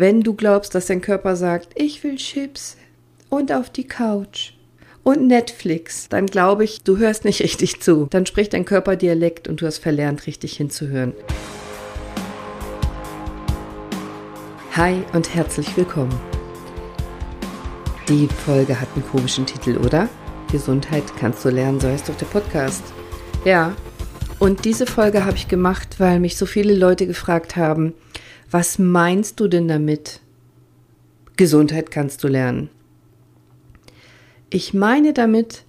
Wenn du glaubst, dass dein Körper sagt, ich will Chips und auf die Couch und Netflix, dann glaube ich, du hörst nicht richtig zu. Dann spricht dein Körper Dialekt und du hast verlernt, richtig hinzuhören. Hi und herzlich willkommen. Die Folge hat einen komischen Titel, oder? Gesundheit kannst du lernen, so heißt doch der Podcast. Ja, und diese Folge habe ich gemacht, weil mich so viele Leute gefragt haben, was meinst du denn damit? Gesundheit kannst du lernen. Ich meine damit,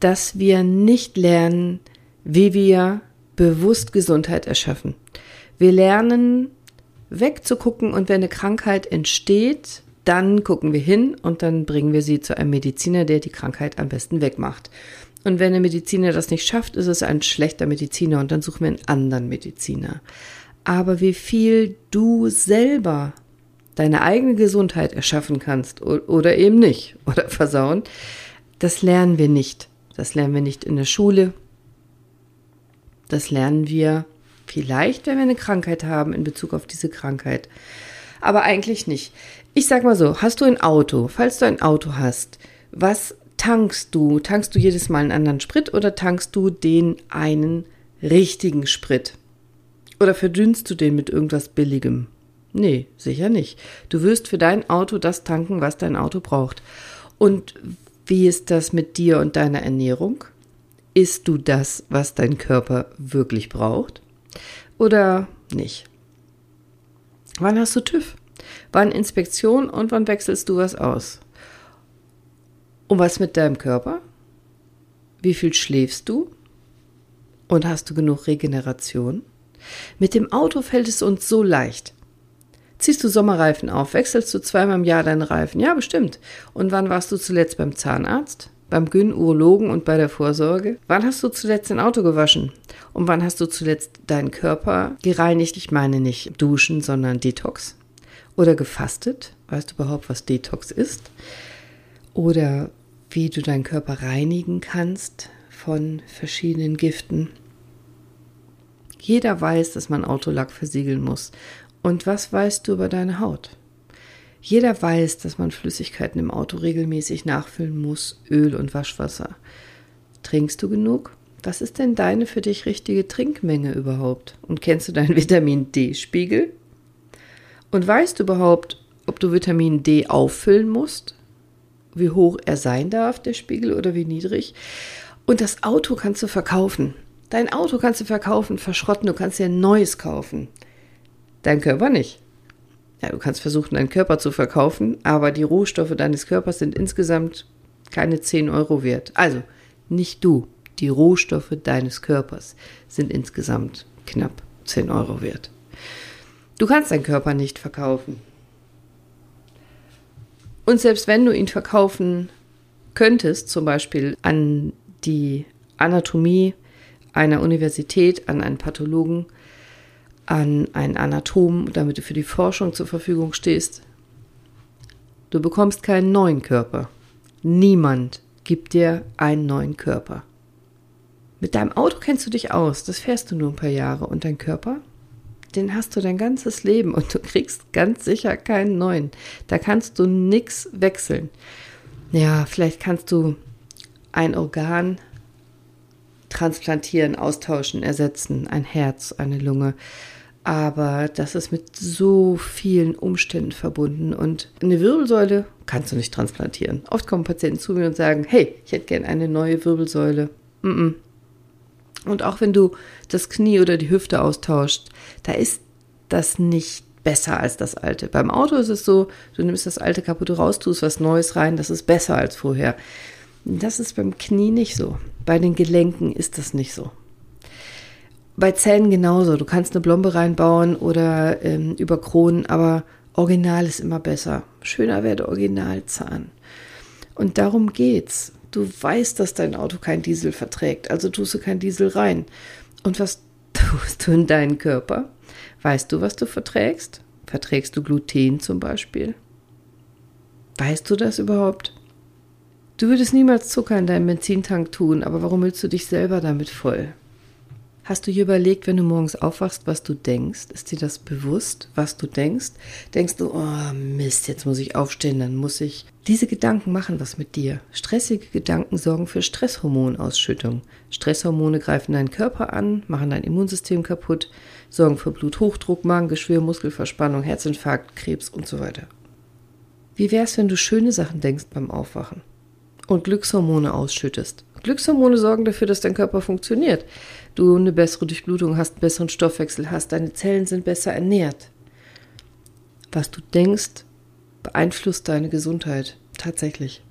dass wir nicht lernen, wie wir bewusst Gesundheit erschaffen. Wir lernen wegzugucken und wenn eine Krankheit entsteht, dann gucken wir hin und dann bringen wir sie zu einem Mediziner, der die Krankheit am besten wegmacht. Und wenn der Mediziner das nicht schafft, ist es ein schlechter Mediziner und dann suchen wir einen anderen Mediziner. Aber wie viel du selber deine eigene Gesundheit erschaffen kannst oder eben nicht oder versauen, das lernen wir nicht. Das lernen wir nicht in der Schule. Das lernen wir vielleicht, wenn wir eine Krankheit haben in Bezug auf diese Krankheit. Aber eigentlich nicht. Ich sag mal so, hast du ein Auto, falls du ein Auto hast, was tankst du? Tankst du jedes Mal einen anderen Sprit oder tankst du den einen richtigen Sprit? Oder verdünnst du den mit irgendwas Billigem? Nee, sicher nicht. Du wirst für dein Auto das tanken, was dein Auto braucht. Und wie ist das mit dir und deiner Ernährung? Isst du das, was dein Körper wirklich braucht? Oder nicht? Wann hast du TÜV? Wann Inspektion und wann wechselst du was aus? Und was mit deinem Körper? Wie viel schläfst du? Und hast du genug Regeneration? Mit dem Auto fällt es uns so leicht. Ziehst du Sommerreifen auf? Wechselst du zweimal im Jahr deine Reifen? Ja, bestimmt. Und wann warst du zuletzt beim Zahnarzt? Beim Gyn, Urologen und bei der Vorsorge? Wann hast du zuletzt dein Auto gewaschen? Und wann hast du zuletzt deinen Körper gereinigt? Ich meine nicht duschen, sondern Detox. Oder gefastet? Weißt du überhaupt, was Detox ist? Oder wie du deinen Körper reinigen kannst von verschiedenen Giften. Jeder weiß, dass man Autolack versiegeln muss. Und was weißt du über deine Haut? Jeder weiß, dass man Flüssigkeiten im Auto regelmäßig nachfüllen muss, Öl und Waschwasser. Trinkst du genug? Was ist denn deine für dich richtige Trinkmenge überhaupt? Und kennst du deinen Vitamin D-Spiegel? Und weißt du überhaupt, ob du Vitamin D auffüllen musst? wie hoch er sein darf, der Spiegel, oder wie niedrig. Und das Auto kannst du verkaufen. Dein Auto kannst du verkaufen, verschrotten, du kannst dir ein neues kaufen. Dein Körper nicht. Ja, du kannst versuchen, deinen Körper zu verkaufen, aber die Rohstoffe deines Körpers sind insgesamt keine 10 Euro wert. Also, nicht du, die Rohstoffe deines Körpers sind insgesamt knapp 10 Euro wert. Du kannst deinen Körper nicht verkaufen. Und selbst wenn du ihn verkaufen könntest, zum Beispiel an die Anatomie einer Universität, an einen Pathologen, an einen Anatom, damit du für die Forschung zur Verfügung stehst, du bekommst keinen neuen Körper. Niemand gibt dir einen neuen Körper. Mit deinem Auto kennst du dich aus, das fährst du nur ein paar Jahre und dein Körper? den hast du dein ganzes Leben und du kriegst ganz sicher keinen neuen. Da kannst du nichts wechseln. Ja, vielleicht kannst du ein Organ transplantieren, austauschen, ersetzen, ein Herz, eine Lunge. Aber das ist mit so vielen Umständen verbunden. Und eine Wirbelsäule kannst du nicht transplantieren. Oft kommen Patienten zu mir und sagen, hey, ich hätte gern eine neue Wirbelsäule. Und auch wenn du das Knie oder die Hüfte austauscht, da ist das nicht besser als das alte. Beim Auto ist es so, du nimmst das alte kaputt raus, tust was Neues rein, das ist besser als vorher. Das ist beim Knie nicht so. Bei den Gelenken ist das nicht so. Bei Zähnen genauso. Du kannst eine Blombe reinbauen oder ähm, über Kronen, aber Original ist immer besser. Schöner wäre der Originalzahn. Und darum geht's. Du weißt, dass dein Auto kein Diesel verträgt, also tust du kein Diesel rein. Und was tust du in deinen Körper? Weißt du, was du verträgst? Verträgst du Gluten zum Beispiel? Weißt du das überhaupt? Du würdest niemals Zucker in deinen Benzintank tun, aber warum willst du dich selber damit voll? Hast du hier überlegt, wenn du morgens aufwachst, was du denkst? Ist dir das bewusst, was du denkst? Denkst du, oh Mist, jetzt muss ich aufstehen, dann muss ich. Diese Gedanken machen was mit dir. Stressige Gedanken sorgen für Stresshormonausschüttung. Stresshormone greifen deinen Körper an, machen dein Immunsystem kaputt, sorgen für Bluthochdruck, Magengeschwür, Muskelverspannung, Herzinfarkt, Krebs und so weiter. Wie wär's, wenn du schöne Sachen denkst beim Aufwachen und Glückshormone ausschüttest? Glückshormone sorgen dafür, dass dein Körper funktioniert. Du eine bessere Durchblutung hast, einen besseren Stoffwechsel hast, deine Zellen sind besser ernährt. Was du denkst, beeinflusst deine Gesundheit tatsächlich.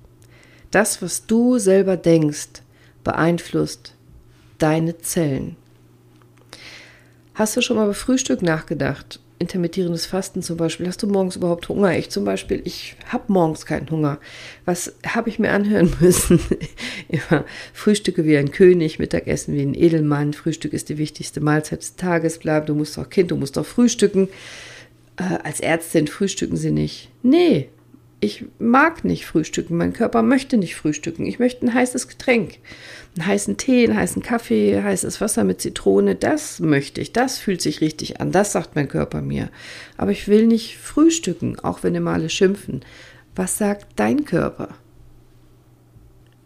Das, was du selber denkst, beeinflusst deine Zellen. Hast du schon mal über Frühstück nachgedacht? Intermittierendes Fasten zum Beispiel, hast du morgens überhaupt Hunger? Ich zum Beispiel, ich habe morgens keinen Hunger. Was habe ich mir anhören müssen? Immer Frühstücke wie ein König, Mittagessen wie ein Edelmann, Frühstück ist die wichtigste Mahlzeit des Tages, bleib, du musst doch Kind, du musst doch frühstücken. Äh, als Ärztin frühstücken sie nicht. Nee, ich mag nicht frühstücken, mein Körper möchte nicht frühstücken. Ich möchte ein heißes Getränk, einen heißen Tee, einen heißen Kaffee, heißes Wasser mit Zitrone. Das möchte ich, das fühlt sich richtig an, das sagt mein Körper mir. Aber ich will nicht frühstücken, auch wenn immer alle schimpfen. Was sagt dein Körper?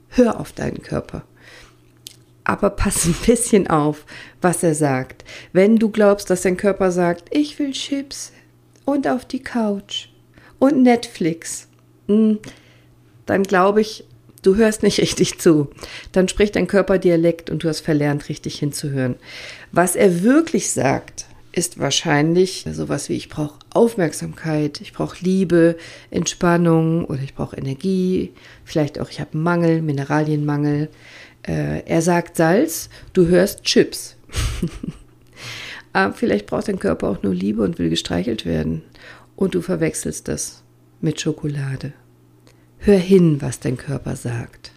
Hör auf deinen Körper. Aber pass ein bisschen auf, was er sagt. Wenn du glaubst, dass dein Körper sagt, ich will Chips und auf die Couch, und Netflix, hm, dann glaube ich, du hörst nicht richtig zu. Dann spricht dein Körper Dialekt und du hast verlernt, richtig hinzuhören. Was er wirklich sagt, ist wahrscheinlich sowas wie ich brauche Aufmerksamkeit, ich brauche Liebe, Entspannung oder ich brauche Energie, vielleicht auch ich habe Mangel, Mineralienmangel. Äh, er sagt Salz, du hörst Chips. Aber vielleicht braucht dein Körper auch nur Liebe und will gestreichelt werden und du verwechselst das mit Schokolade. Hör hin, was dein Körper sagt.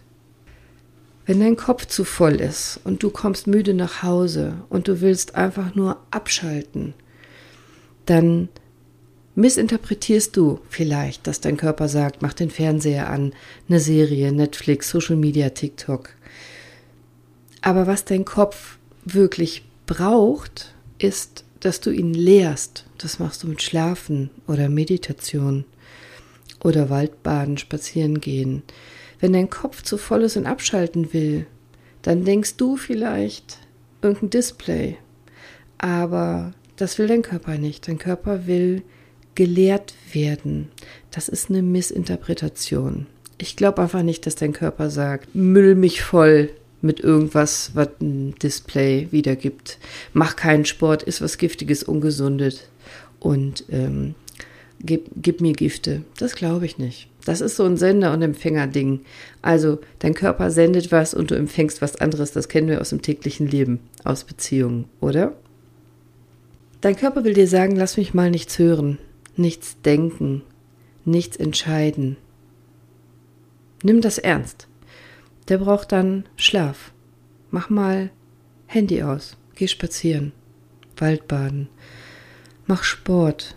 Wenn dein Kopf zu voll ist und du kommst müde nach Hause und du willst einfach nur abschalten, dann missinterpretierst du vielleicht, dass dein Körper sagt, mach den Fernseher an, eine Serie, Netflix, Social Media, TikTok. Aber was dein Kopf wirklich braucht, ist dass du ihn lehrst. Das machst du mit Schlafen oder Meditation oder Waldbaden, spazieren gehen. Wenn dein Kopf zu voll ist und abschalten will, dann denkst du vielleicht irgendein Display. Aber das will dein Körper nicht. Dein Körper will gelehrt werden. Das ist eine Missinterpretation. Ich glaube einfach nicht, dass dein Körper sagt, müll mich voll, mit irgendwas, was ein Display wiedergibt. Mach keinen Sport, ist was Giftiges, Ungesundes und ähm, gib, gib mir Gifte. Das glaube ich nicht. Das ist so ein Sender- und Empfängerding. Also dein Körper sendet was und du empfängst was anderes. Das kennen wir aus dem täglichen Leben, aus Beziehungen, oder? Dein Körper will dir sagen, lass mich mal nichts hören, nichts denken, nichts entscheiden. Nimm das ernst der braucht dann Schlaf. Mach mal Handy aus, geh spazieren, Waldbaden, mach Sport.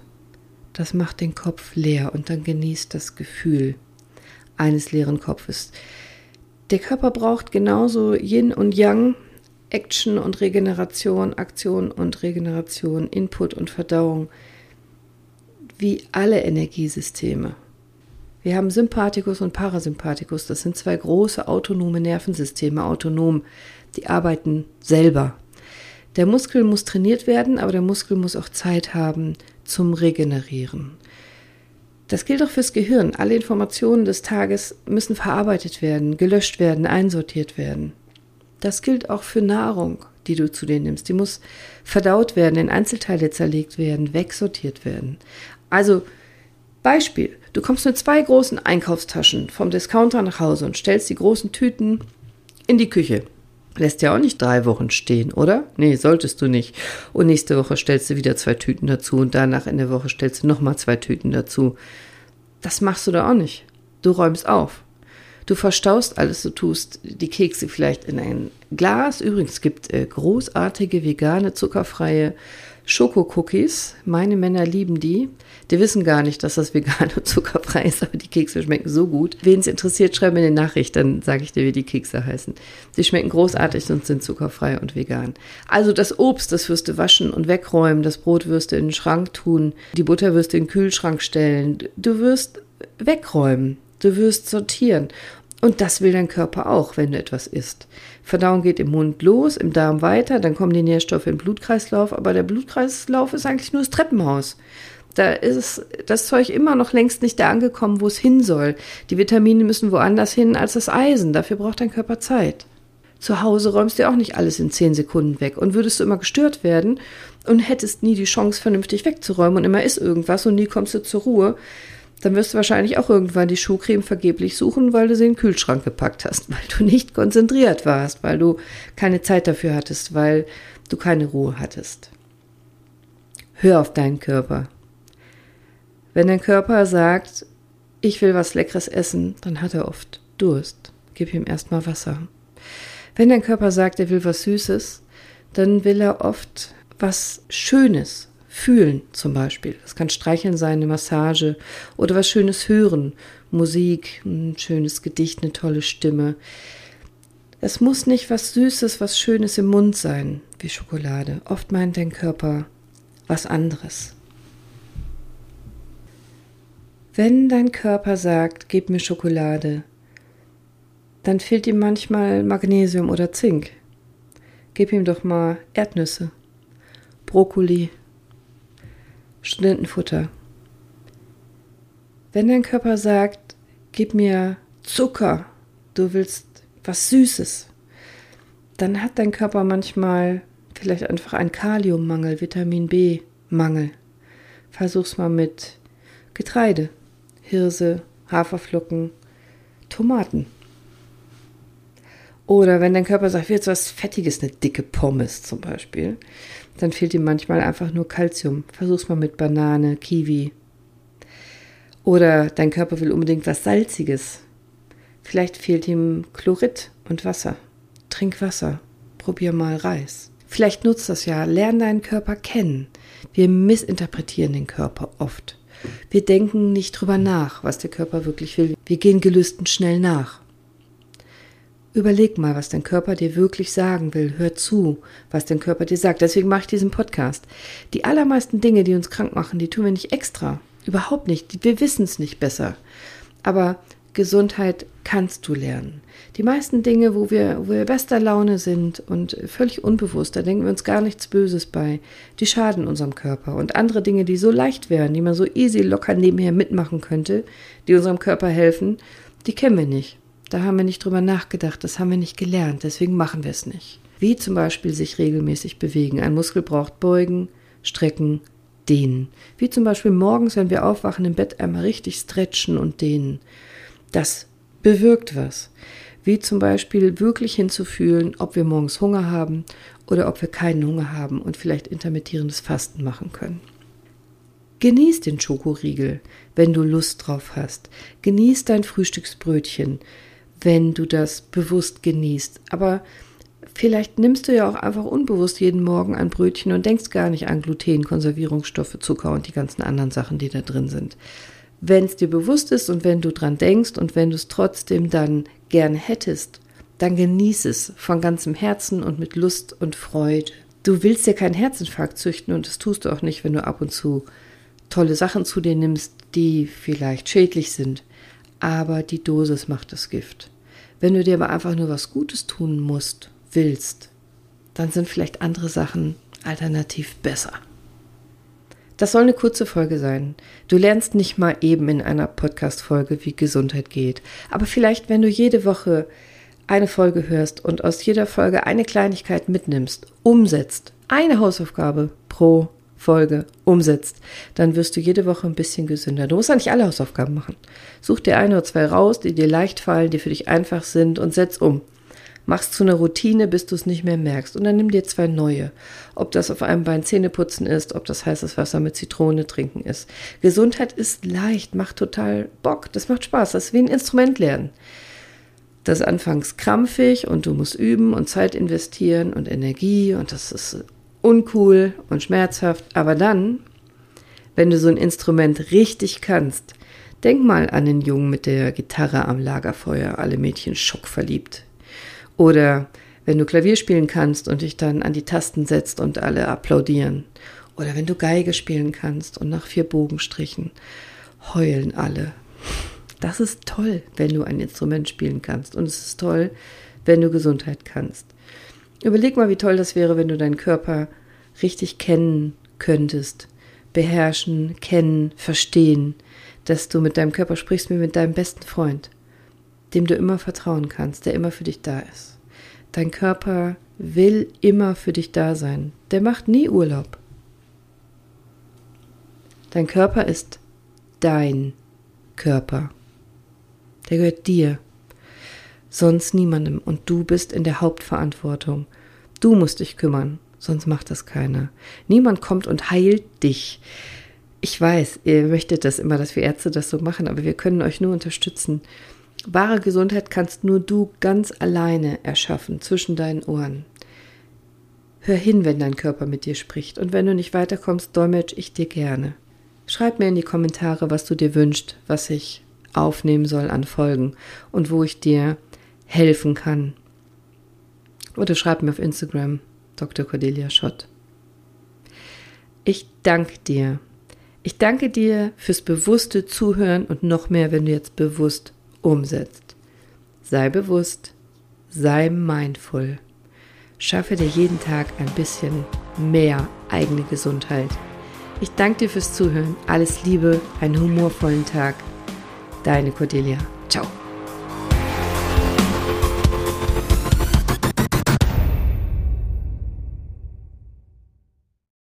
Das macht den Kopf leer und dann genießt das Gefühl eines leeren Kopfes. Der Körper braucht genauso Yin und Yang, Action und Regeneration, Aktion und Regeneration, Input und Verdauung, wie alle Energiesysteme. Wir haben Sympathikus und Parasympathikus. Das sind zwei große autonome Nervensysteme, autonom. Die arbeiten selber. Der Muskel muss trainiert werden, aber der Muskel muss auch Zeit haben zum Regenerieren. Das gilt auch fürs Gehirn. Alle Informationen des Tages müssen verarbeitet werden, gelöscht werden, einsortiert werden. Das gilt auch für Nahrung, die du zu dir nimmst. Die muss verdaut werden, in Einzelteile zerlegt werden, wegsortiert werden. Also Beispiel, du kommst mit zwei großen Einkaufstaschen vom Discounter nach Hause und stellst die großen Tüten in die Küche. Lässt ja auch nicht drei Wochen stehen, oder? Nee, solltest du nicht. Und nächste Woche stellst du wieder zwei Tüten dazu und danach in der Woche stellst du nochmal zwei Tüten dazu. Das machst du da auch nicht. Du räumst auf. Du verstaust alles, du tust die Kekse vielleicht in ein Glas. Übrigens gibt äh, großartige vegane, zuckerfreie Schokocookies. Meine Männer lieben die. Die wissen gar nicht, dass das vegan und zuckerfrei ist, aber die Kekse schmecken so gut. Wen es interessiert, schreib mir eine Nachricht, dann sage ich dir, wie die Kekse heißen. Sie schmecken großartig und sind zuckerfrei und vegan. Also das Obst, das wirst du waschen und wegräumen, das Brot wirst du in den Schrank tun, die Butter wirst du in den Kühlschrank stellen. Du wirst wegräumen, du wirst sortieren. Und das will dein Körper auch, wenn du etwas isst. Verdauung geht im Mund los, im Darm weiter, dann kommen die Nährstoffe im Blutkreislauf, aber der Blutkreislauf ist eigentlich nur das Treppenhaus. Da ist das Zeug immer noch längst nicht da angekommen, wo es hin soll. Die Vitamine müssen woanders hin als das Eisen. Dafür braucht dein Körper Zeit. Zu Hause räumst du auch nicht alles in zehn Sekunden weg. Und würdest du immer gestört werden und hättest nie die Chance, vernünftig wegzuräumen und immer ist irgendwas und nie kommst du zur Ruhe, dann wirst du wahrscheinlich auch irgendwann die Schuhcreme vergeblich suchen, weil du sie in den Kühlschrank gepackt hast, weil du nicht konzentriert warst, weil du keine Zeit dafür hattest, weil du keine Ruhe hattest. Hör auf deinen Körper. Wenn dein Körper sagt, ich will was Leckeres essen, dann hat er oft Durst. Gib ihm erstmal Wasser. Wenn dein Körper sagt, er will was Süßes, dann will er oft was Schönes, fühlen zum Beispiel. Das kann Streicheln sein, eine Massage oder was Schönes hören, Musik, ein schönes Gedicht, eine tolle Stimme. Es muss nicht was Süßes, was Schönes im Mund sein, wie Schokolade. Oft meint dein Körper was anderes. Wenn dein Körper sagt, gib mir Schokolade, dann fehlt ihm manchmal Magnesium oder Zink. Gib ihm doch mal Erdnüsse, Brokkoli, Studentenfutter. Wenn dein Körper sagt, gib mir Zucker, du willst was Süßes, dann hat dein Körper manchmal vielleicht einfach einen Kaliummangel, Vitamin B-Mangel. Versuch's mal mit Getreide, Hirse, Haferflocken, Tomaten. Oder wenn dein Körper sagt, jetzt was Fettiges, eine dicke Pommes zum Beispiel, dann fehlt ihm manchmal einfach nur Kalzium. Versuch's mal mit Banane, Kiwi. Oder dein Körper will unbedingt was Salziges. Vielleicht fehlt ihm Chlorid und Wasser. Trink Wasser. Probier mal Reis. Vielleicht nutzt das ja. Lern deinen Körper kennen. Wir missinterpretieren den Körper oft. Wir denken nicht drüber nach, was der Körper wirklich will. Wir gehen Gelüsten schnell nach. Überleg mal, was dein Körper dir wirklich sagen will. Hör zu, was dein Körper dir sagt. Deswegen mache ich diesen Podcast. Die allermeisten Dinge, die uns krank machen, die tun wir nicht extra. Überhaupt nicht. Wir wissen es nicht besser. Aber Gesundheit kannst du lernen. Die meisten Dinge, wo wir, wo wir bester Laune sind und völlig unbewusst, da denken wir uns gar nichts Böses bei, die schaden unserem Körper. Und andere Dinge, die so leicht wären, die man so easy locker nebenher mitmachen könnte, die unserem Körper helfen, die kennen wir nicht. Da haben wir nicht drüber nachgedacht, das haben wir nicht gelernt, deswegen machen wir es nicht. Wie zum Beispiel sich regelmäßig bewegen. Ein Muskel braucht Beugen, Strecken, Dehnen. Wie zum Beispiel morgens, wenn wir aufwachen im Bett, einmal richtig stretchen und dehnen. Das bewirkt was. Wie zum Beispiel wirklich hinzufühlen, ob wir morgens Hunger haben oder ob wir keinen Hunger haben und vielleicht intermittierendes Fasten machen können. Genieß den Schokoriegel, wenn du Lust drauf hast. Genieß dein Frühstücksbrötchen, wenn du das bewusst genießt. Aber vielleicht nimmst du ja auch einfach unbewusst jeden Morgen ein Brötchen und denkst gar nicht an Gluten, Konservierungsstoffe, Zucker und die ganzen anderen Sachen, die da drin sind. Wenn es dir bewusst ist und wenn du dran denkst und wenn du es trotzdem dann gern hättest, dann genieß es von ganzem Herzen und mit Lust und Freude. Du willst dir keinen Herzinfarkt züchten und das tust du auch nicht, wenn du ab und zu tolle Sachen zu dir nimmst, die vielleicht schädlich sind aber die Dosis macht das Gift. Wenn du dir aber einfach nur was Gutes tun musst, willst, dann sind vielleicht andere Sachen alternativ besser. Das soll eine kurze Folge sein. Du lernst nicht mal eben in einer Podcast-Folge, wie Gesundheit geht. Aber vielleicht, wenn du jede Woche eine Folge hörst und aus jeder Folge eine Kleinigkeit mitnimmst, umsetzt, eine Hausaufgabe pro Folge umsetzt, dann wirst du jede Woche ein bisschen gesünder. Du musst ja nicht alle Hausaufgaben machen. Such dir ein oder zwei raus, die dir leicht fallen, die für dich einfach sind und setz um. Mach's zu einer Routine, bis du es nicht mehr merkst. Und dann nimm dir zwei neue. Ob das auf einem Bein Zähne putzen ist, ob das heißes Wasser mit Zitrone trinken ist. Gesundheit ist leicht, macht total Bock. Das macht Spaß. Das ist wie ein Instrument lernen. Das ist anfangs krampfig und du musst üben und Zeit investieren und Energie und das ist uncool und schmerzhaft, aber dann, wenn du so ein Instrument richtig kannst, denk mal an den Jungen mit der Gitarre am Lagerfeuer, alle Mädchen schockverliebt. Oder wenn du Klavier spielen kannst und dich dann an die Tasten setzt und alle applaudieren. Oder wenn du Geige spielen kannst und nach vier Bogenstrichen heulen alle. Das ist toll, wenn du ein Instrument spielen kannst. Und es ist toll, wenn du Gesundheit kannst. Überleg mal, wie toll das wäre, wenn du deinen Körper richtig kennen könntest. Beherrschen, kennen, verstehen. Dass du mit deinem Körper sprichst wie mit deinem besten Freund, dem du immer vertrauen kannst, der immer für dich da ist. Dein Körper will immer für dich da sein. Der macht nie Urlaub. Dein Körper ist dein Körper. Der gehört dir sonst niemandem und du bist in der Hauptverantwortung. Du musst dich kümmern, sonst macht das keiner. Niemand kommt und heilt dich. Ich weiß, ihr möchtet das immer, dass wir Ärzte das so machen, aber wir können euch nur unterstützen. Wahre Gesundheit kannst nur du ganz alleine erschaffen, zwischen deinen Ohren. Hör hin, wenn dein Körper mit dir spricht, und wenn du nicht weiterkommst, dolmetsch ich dir gerne. Schreib mir in die Kommentare, was du dir wünschst, was ich aufnehmen soll an Folgen und wo ich dir helfen kann. Oder schreib mir auf Instagram Dr. Cordelia Schott. Ich danke dir. Ich danke dir fürs bewusste Zuhören und noch mehr, wenn du jetzt bewusst umsetzt. Sei bewusst, sei mindful. Schaffe dir jeden Tag ein bisschen mehr eigene Gesundheit. Ich danke dir fürs Zuhören. Alles Liebe, einen humorvollen Tag. Deine Cordelia. Ciao.